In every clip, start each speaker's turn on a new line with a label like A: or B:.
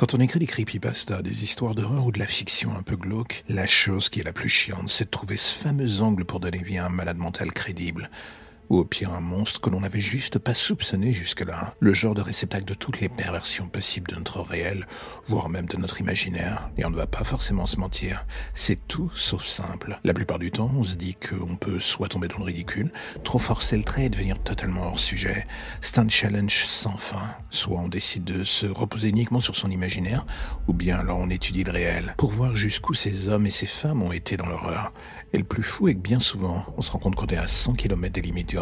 A: Quand on écrit des creepypastas, des histoires d'horreur ou de la fiction un peu glauque, la chose qui est la plus chiante, c'est de trouver ce fameux angle pour donner vie à un malade mental crédible ou au pire un monstre que l'on n'avait juste pas soupçonné jusque-là, le genre de réceptacle de toutes les perversions possibles de notre réel, voire même de notre imaginaire. Et on ne va pas forcément se mentir, c'est tout sauf simple. La plupart du temps, on se dit qu'on peut soit tomber dans le ridicule, trop forcer le trait et devenir totalement hors sujet. C'est un challenge sans fin. Soit on décide de se reposer uniquement sur son imaginaire, ou bien alors on étudie le réel, pour voir jusqu'où ces hommes et ces femmes ont été dans l'horreur. Et le plus fou est que bien souvent, on se rend compte qu'on est à 100 km des limites du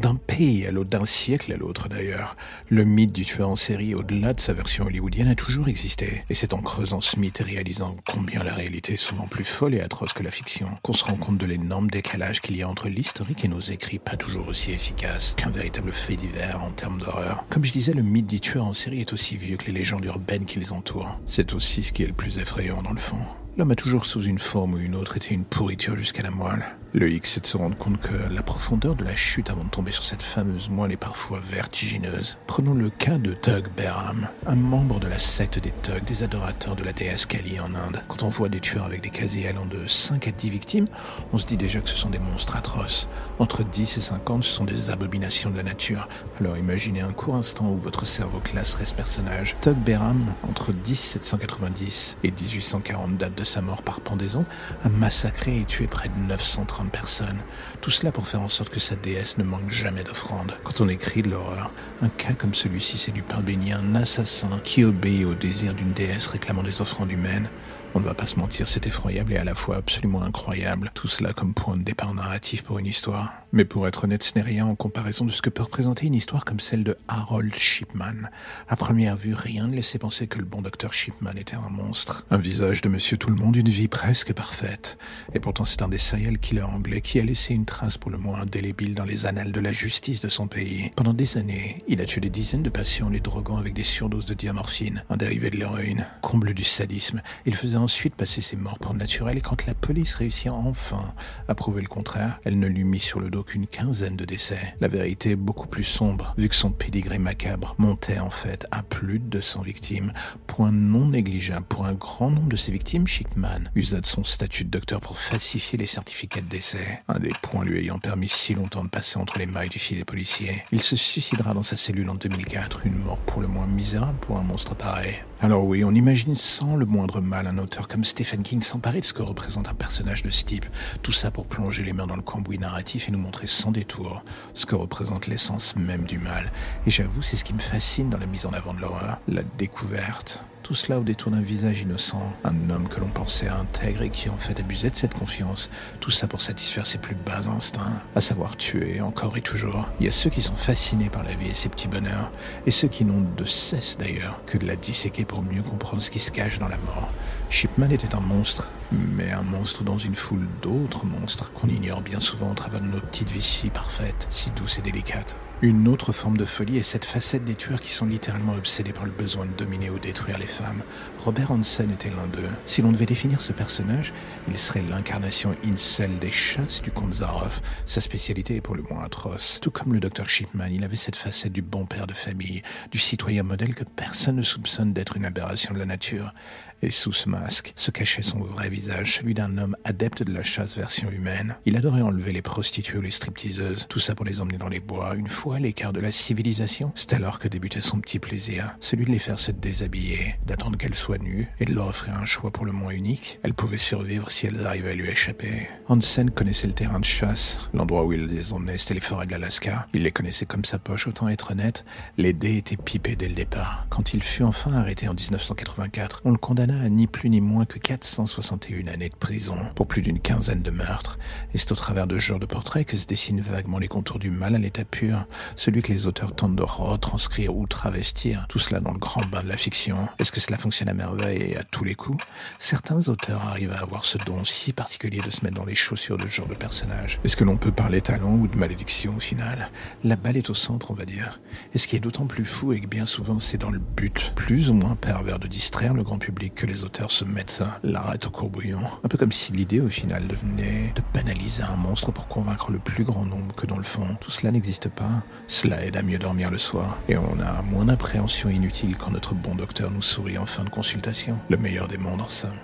A: D'un pays à l'autre, d'un siècle à l'autre d'ailleurs, le mythe du tueur en série, au-delà de sa version hollywoodienne, a toujours existé. Et c'est en creusant ce mythe et réalisant combien la réalité est souvent plus folle et atroce que la fiction, qu'on se rend compte de l'énorme décalage qu'il y a entre l'historique et nos écrits pas toujours aussi efficaces qu'un véritable fait divers en termes d'horreur. Comme je disais, le mythe du tueur en série est aussi vieux que les légendes urbaines qui les entourent. C'est aussi ce qui est le plus effrayant dans le fond. L'homme a toujours sous une forme ou une autre été une pourriture jusqu'à la moelle. Le X, c'est de se rendre compte que la profondeur de la chute avant de tomber sur cette fameuse moelle est parfois vertigineuse. Prenons le cas de Tug Behram, un membre de la secte des Tug, des adorateurs de la déesse Kali en Inde. Quand on voit des tueurs avec des casiers allant de 5 à 10 victimes, on se dit déjà que ce sont des monstres atroces. Entre 10 et 50, ce sont des abominations de la nature. Alors imaginez un court instant où votre cerveau classerait ce personnage. Tug Behram, entre 1790 et 1840, date de sa mort par pendaison, a massacré et tué près de 930 personnes. Tout cela pour faire en sorte que sa déesse ne manque jamais d'offrandes. Quand on écrit de l'horreur, un cas comme celui-ci, c'est du pain béni, un assassin qui obéit au désir d'une déesse réclamant des offrandes humaines. On ne va pas se mentir, c'est effroyable et à la fois absolument incroyable. Tout cela comme point de départ narratif pour une histoire. Mais pour être honnête, ce n'est rien en comparaison de ce que peut représenter une histoire comme celle de Harold Shipman. À première vue, rien ne laissait penser que le bon docteur Shipman était un monstre. Un visage de monsieur tout le monde, une vie presque parfaite. Et pourtant, c'est un des serial killers anglais qui a laissé une trace pour le moins indélébile dans les annales de la justice de son pays. Pendant des années, il a tué des dizaines de patients les droguant avec des surdoses de diamorphine, un dérivé de l'héroïne. Comble du sadisme, il faisait ensuite passer ses morts pour naturel et quand la police réussit enfin à prouver le contraire, elle ne lui mit sur le dos qu'une quinzaine de décès. La vérité est beaucoup plus sombre, vu que son pédigré macabre montait en fait à plus de 200 victimes. Point non négligeable pour un grand nombre de ces victimes, Shipman usa de son statut de docteur pour falsifier les certificats de décès, un des points lui ayant permis si longtemps de passer entre les mailles du filet policier. Il se suicidera dans sa cellule en 2004, une mort pour le moins misérable pour un monstre pareil. Alors oui, on imagine sans le moindre mal un auteur comme Stephen King s'emparer de ce que représente un personnage de ce type. Tout ça pour plonger les mains dans le cambouis narratif et nous montrer sans détour ce que représente l'essence même du mal. Et j'avoue, c'est ce qui me fascine dans la mise en avant de l'horreur, la découverte. Tout cela au détour d'un visage innocent, un homme que l'on pensait intègre et qui en fait abusait de cette confiance. Tout ça pour satisfaire ses plus bas instincts, à savoir tuer encore et toujours. Il y a ceux qui sont fascinés par la vie et ses petits bonheurs, et ceux qui n'ont de cesse d'ailleurs que de la disséquer pour mieux comprendre ce qui se cache dans la mort. Shipman était un monstre, mais un monstre dans une foule d'autres monstres qu'on ignore bien souvent au travers de nos petites vies si parfaites, si douces et délicates. Une autre forme de folie est cette facette des tueurs qui sont littéralement obsédés par le besoin de dominer ou détruire les femmes. Robert Hansen était l'un d'eux. Si l'on devait définir ce personnage, il serait l'incarnation incel des chasses du comte Zaroff. Sa spécialité est pour le moins atroce. Tout comme le docteur Shipman, il avait cette facette du bon père de famille, du citoyen modèle que personne ne soupçonne d'être une aberration de la nature. Et sous ce masque se cachait son vrai visage, celui d'un homme adepte de la chasse version humaine. Il adorait enlever les prostituées ou les stripteaseuses, tout ça pour les emmener dans les bois, une fois à l'écart de la civilisation. C'est alors que débutait son petit plaisir, celui de les faire se déshabiller, d'attendre qu'elles soient nues et de leur offrir un choix pour le moins unique. Elles pouvaient survivre si elles arrivaient à lui échapper. Hansen connaissait le terrain de chasse, l'endroit où il les emmenait, c'était les forêts de l'Alaska. Il les connaissait comme sa poche, autant être honnête, les dés étaient pipés dès le départ. Quand il fut enfin arrêté en 1984, on le condamna condamna à ni plus ni moins que 461 années de prison pour plus d'une quinzaine de meurtres. Et c'est au travers de ce genre de portraits que se dessinent vaguement les contours du mal à l'état pur, celui que les auteurs tentent de retranscrire ou travestir, tout cela dans le grand bain de la fiction. Est-ce que cela fonctionne à merveille et à tous les coups? Certains auteurs arrivent à avoir ce don si particulier de se mettre dans les chaussures de ce genre de personnage. Est-ce que l'on peut parler talent ou de malédiction au final? La balle est au centre, on va dire. Et ce qui est d'autant plus fou est que bien souvent c'est dans le but, plus ou moins pervers, de distraire le grand public que les auteurs se mettent l'arrête au courbouillon. Un peu comme si l'idée au final devenait de banaliser un monstre pour convaincre le plus grand nombre que dans le fond, tout cela n'existe pas. Cela aide à mieux dormir le soir. Et on a moins d'appréhension inutile quand notre bon docteur nous sourit en fin de consultation. Le meilleur des mondes en somme.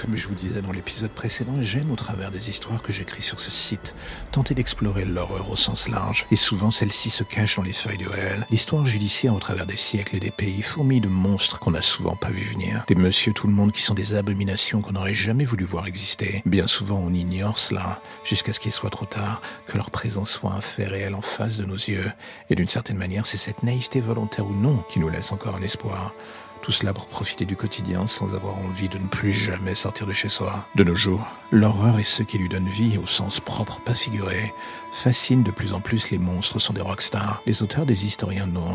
A: Comme je vous disais dans l'épisode précédent, j'aime au travers des histoires que j'écris sur ce site tenter d'explorer l'horreur au sens large. Et souvent celle-ci se cache dans les feuilles de réel. L'histoire judiciaire au travers des siècles et des pays fourmille de monstres qu'on n'a souvent pas vu venir. Des monsieur tout le monde qui sont des abominations qu'on n'aurait jamais voulu voir exister. Bien souvent on ignore cela jusqu'à ce qu'il soit trop tard, que leur présence soit un fait réel en face de nos yeux. Et d'une certaine manière c'est cette naïveté volontaire ou non qui nous laisse encore un espoir. Tout cela pour profiter du quotidien sans avoir envie de ne plus jamais sortir de chez soi. De nos jours, l'horreur et ceux qui lui donnent vie au sens propre, pas figuré, fascinent de plus en plus les monstres sont des rockstars, les auteurs des historiens de nos.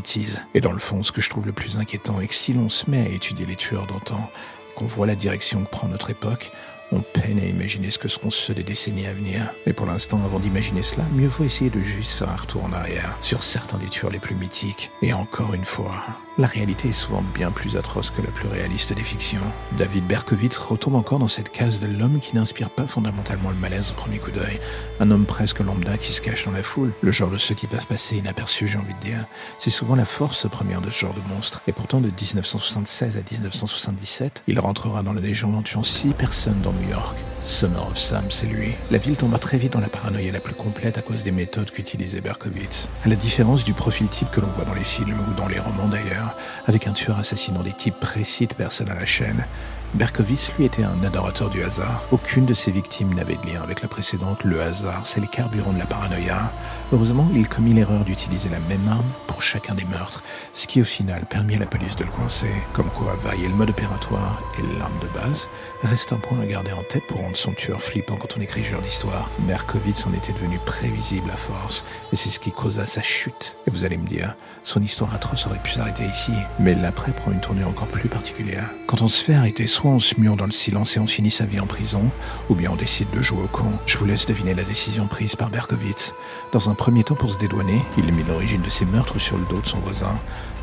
A: Et dans le fond, ce que je trouve le plus inquiétant est que si l'on se met à étudier les tueurs d'antan, qu'on voit la direction que prend notre époque, on peine à imaginer ce que seront ceux des décennies à venir. Mais pour l'instant, avant d'imaginer cela, mieux vaut essayer de juste faire un retour en arrière sur certains des tueurs les plus mythiques. Et encore une fois, la réalité est souvent bien plus atroce que la plus réaliste des fictions. David Berkowitz retombe encore dans cette case de l'homme qui n'inspire pas fondamentalement le malaise au premier coup d'œil. Un homme presque lambda qui se cache dans la foule. Le genre de ceux qui peuvent passer inaperçus, j'ai envie de dire. C'est souvent la force première de ce genre de monstre. Et pourtant, de 1976 à 1977, il rentrera dans la légende en tuant six personnes dans New York. Summer of Sam, c'est lui. La ville tomba très vite dans la paranoïa la plus complète à cause des méthodes qu'utilisait Berkowitz. À la différence du profil type que l'on voit dans les films ou dans les romans d'ailleurs, avec un tueur assassinant des types précis de personnes à la chaîne. Berkowitz, lui, était un adorateur du hasard. Aucune de ses victimes n'avait de lien avec la précédente. Le hasard, c'est les carburants de la paranoïa. Heureusement, il commit l'erreur d'utiliser la même arme pour chacun des meurtres, ce qui au final permit à la police de le coincer. Comme quoi, varier le mode opératoire et l'arme de base reste un point à garder en tête pour rendre son tueur flippant quand on écrit ce genre d'histoire. Berkowitz en était devenu prévisible à force, et c'est ce qui causa sa chute. Et vous allez me dire, son histoire atroce aurait pu s'arrêter ici, mais l'après prend une tournure encore plus particulière. Quand on se fait arrêter, on se mure dans le silence et on finit sa vie en prison, ou bien on décide de jouer au con. Je vous laisse deviner la décision prise par Berkowitz. Dans un premier temps, pour se dédouaner, il mit l'origine de ses meurtres sur le dos de son voisin,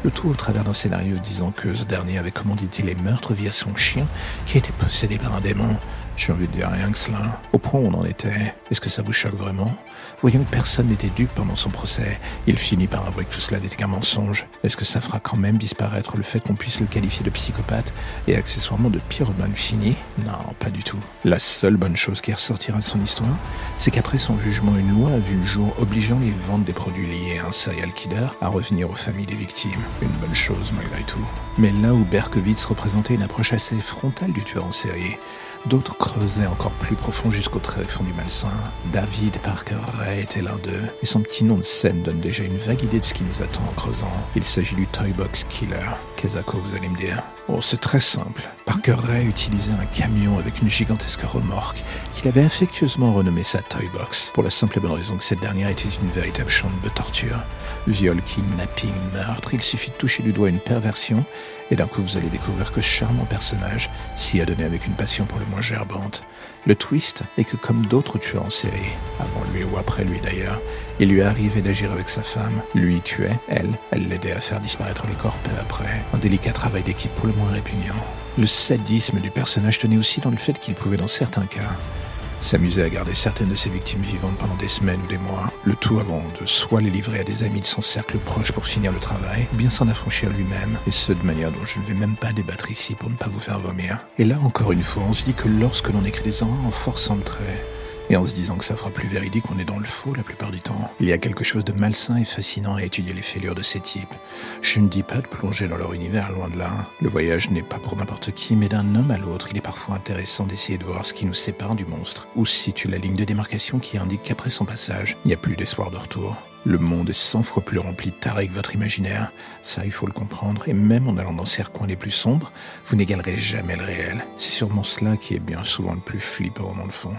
A: le tout au travers d'un scénario disant que ce dernier avait commandité les meurtres via son chien qui était possédé par un démon. J'ai envie de dire rien que cela? Au point où on en était, est-ce que ça vous choque vraiment? Voyons que personne n'était dupe pendant son procès. Il finit par avouer que tout cela n'était qu'un mensonge. Est-ce que ça fera quand même disparaître le fait qu'on puisse le qualifier de psychopathe et accessoirement de pyromane fini Non, pas du tout. La seule bonne chose qui ressortira de son histoire, c'est qu'après son jugement, une loi a vu le jour obligeant les ventes des produits liés à un serial killer à revenir aux familles des victimes. Une bonne chose malgré tout. Mais là où Berkowitz représentait une approche assez frontale du tueur en série, D'autres creusaient encore plus profond jusqu'au tréfonds du malsain. David Parker Ray était l'un d'eux, et son petit nom de scène donne déjà une vague idée de ce qui nous attend en creusant. Il s'agit du Toy Box Killer. Qu'est-ce vous allez me dire Oh, c'est très simple. Parker Ray utilisait un camion avec une gigantesque remorque qu'il avait affectueusement renommé sa Toy Box, pour la simple et bonne raison que cette dernière était une véritable chambre de torture. Viol, kidnapping, meurtre, il suffit de toucher du doigt une perversion et d'un coup vous allez découvrir que ce charmant personnage s'y a donné avec une passion pour le moins gerbante. Le twist est que comme d'autres tueurs en série, avant lui ou après lui d'ailleurs, il lui arrivait d'agir avec sa femme. Lui tuait, elle, elle l'aidait à faire disparaître les corps peu après. Un délicat travail d'équipe pour le moins répugnant. Le sadisme du personnage tenait aussi dans le fait qu'il pouvait dans certains cas s'amuser à garder certaines de ses victimes vivantes pendant des semaines ou des mois, le tout avant de soit les livrer à des amis de son cercle proche pour finir le travail, bien s'en affranchir lui-même, et ce de manière dont je ne vais même pas débattre ici pour ne pas vous faire vomir. Et là encore une fois, on se dit que lorsque l'on écrit des horreurs en forçant le et en se disant que ça fera plus véridique, on est dans le faux la plupart du temps. Il y a quelque chose de malsain et fascinant à étudier les fêlures de ces types. Je ne dis pas de plonger dans leur univers, loin de là. Le voyage n'est pas pour n'importe qui, mais d'un homme à l'autre, il est parfois intéressant d'essayer de voir ce qui nous sépare du monstre, ou situe la ligne de démarcation qui indique qu'après son passage, il n'y a plus d'espoir de retour. Le monde est cent fois plus rempli de tarés que votre imaginaire. Ça, il faut le comprendre. Et même en allant dans ces recoins les plus sombres, vous n'égalerez jamais le réel. C'est sûrement cela qui est bien souvent le plus flippant dans le fond.